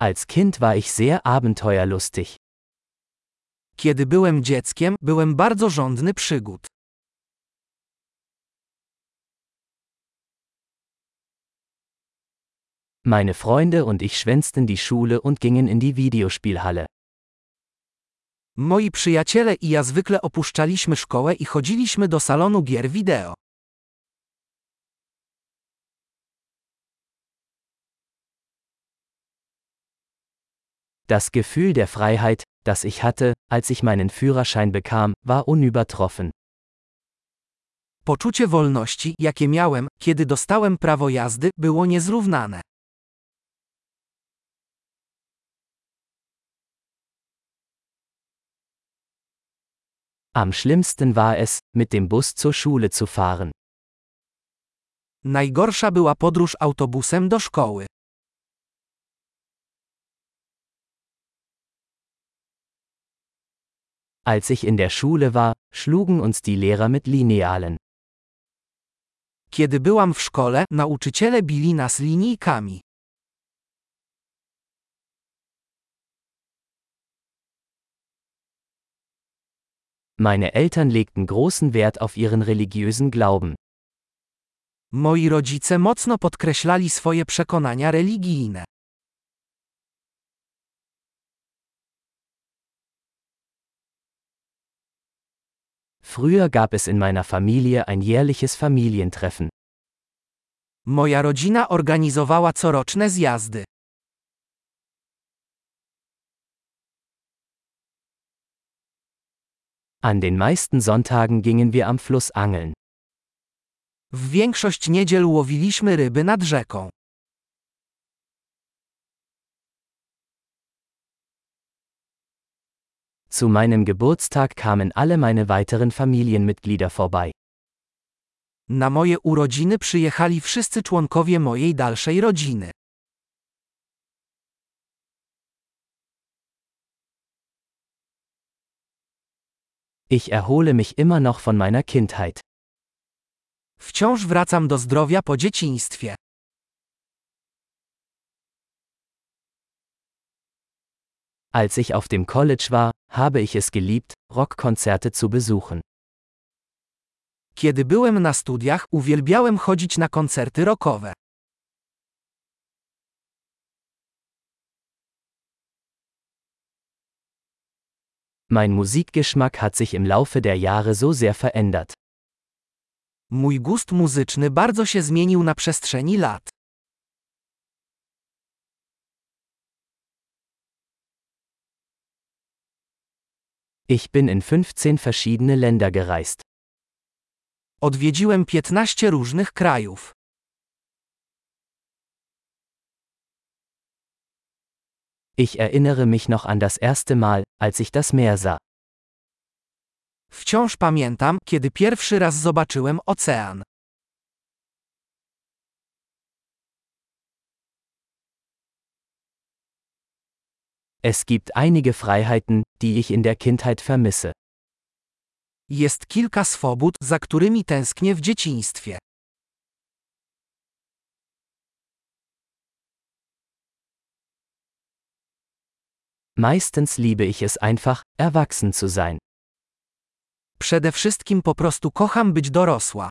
Als Kind war ich sehr abenteuerlustig. Kiedy byłem dzieckiem, byłem bardzo żądny przygód. Meine Freunde und ich schwänzten die Schule und gingen in die Videospielhalle. Moi przyjaciele i ja zwykle opuszczaliśmy szkołę i chodziliśmy do salonu gier wideo. Das Gefühl der Freiheit, das ich hatte, als ich meinen Führerschein bekam, war unübertroffen. Poczucie wolności, jakie miałem, kiedy dostałem prawo jazdy, było niezrównane. Am schlimmsten war es, mit dem Bus zur Schule zu fahren. Najgorsza była podróż autobusem do szkoły. Als ich in der Schule war, schlugen uns die Lehrer mit Linealen. Kiedy byłam w szkole, nauczyciele bili nas linijkami. Meine Eltern legten großen Wert auf ihren religiösen Glauben. Moi rodzice mocno podkreślali swoje przekonania religijne. Früher gab es in meiner Familie ein jährliches Familientreffen. Moja rodzina organizowała coroczne zjazdy. An den meisten Sonntagen gingen wir am Fluss angeln. W większość niedziel łowiliśmy ryby nad rzeką. Zu meinem Geburtstag kamen alle meine weiteren Familienmitglieder vorbei. Na moje urodziny przyjechali wszyscy członkowie mojej dalszej rodziny. Ich erhole mich immer noch von meiner Kindheit. Wciąż wracam do zdrowia po dzieciństwie. Als ich auf dem College war, habe ich es geliebt, Rockkonzerte zu besuchen. Kiedy byłem na studiach, uwielbiałem chodzić na koncerty rockowe. Mein Musikgeschmack hat sich im Laufe der Jahre so sehr verändert. Mój gust muzyczny bardzo się zmienił na przestrzeni lat. Ich bin in 15 verschiedene Länder gereist. Odwiedziłem 15 różnych krajów. Ich erinnere mich noch an das erste Mal, als ich das Meer sah. Wciąż pamiętam, kiedy pierwszy raz zobaczyłem ocean. Es gibt einige Freiheiten, die ich in der Kindheit vermisse. Jest kilka swobód, za którymi tęsknię w dzieciństwie. Meistens liebe ich es einfach, erwachsen zu sein. Przede wszystkim po prostu kocham być dorosła.